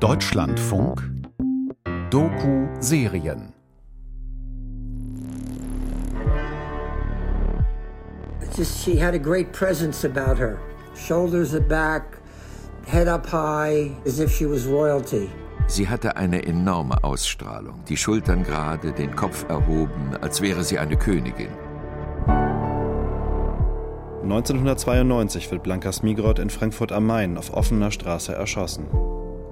Deutschlandfunk Doku-Serien Just she had a great presence about her. Shoulders are back, head up high, as if she was royalty. Sie hatte eine enorme Ausstrahlung, die Schultern gerade, den Kopf erhoben, als wäre sie eine Königin. 1992 wird Blanka Smigrod in Frankfurt am Main auf offener Straße erschossen.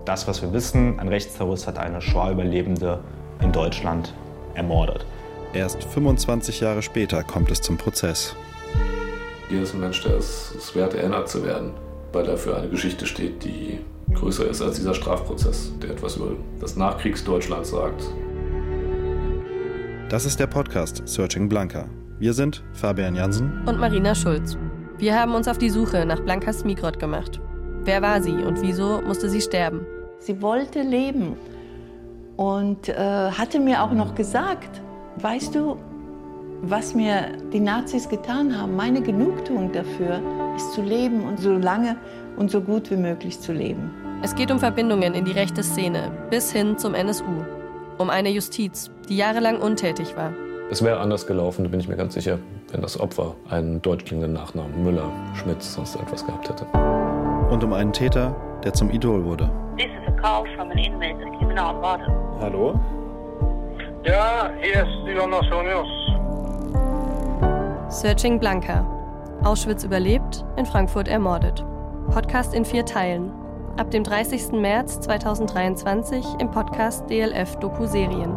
Das, was wir wissen, ein Rechtsterrorist hat eine Shoah-Überlebende in Deutschland ermordet. Erst 25 Jahre später kommt es zum Prozess. Hier ist ein Mensch, der es, es wert, erinnert zu werden, weil er für eine Geschichte steht, die größer ist als dieser Strafprozess, der etwas über das Nachkriegsdeutschland sagt. Das ist der Podcast Searching Blanca. Wir sind Fabian Jansen und Marina Schulz. Wir haben uns auf die Suche nach Blanka Smigrod gemacht. Wer war sie und wieso musste sie sterben? Sie wollte leben und äh, hatte mir auch noch gesagt, weißt du, was mir die Nazis getan haben, meine Genugtuung dafür ist zu leben und so lange und so gut wie möglich zu leben. Es geht um Verbindungen in die rechte Szene bis hin zum NSU. Um eine Justiz, die jahrelang untätig war. Es wäre anders gelaufen, da bin ich mir ganz sicher, wenn das Opfer einen deutsch klingenden Nachnamen Müller, Schmitz, sonst etwas gehabt hätte. Und um einen Täter, der zum Idol wurde. This is a call from an inmate at Kriminalvården. Hallo? Ja, hier ist Jonas Jonius. Searching Blanca. Auschwitz überlebt, in Frankfurt ermordet. Podcast in vier Teilen. Ab dem 30. März 2023 im Podcast DLF Doku Serien.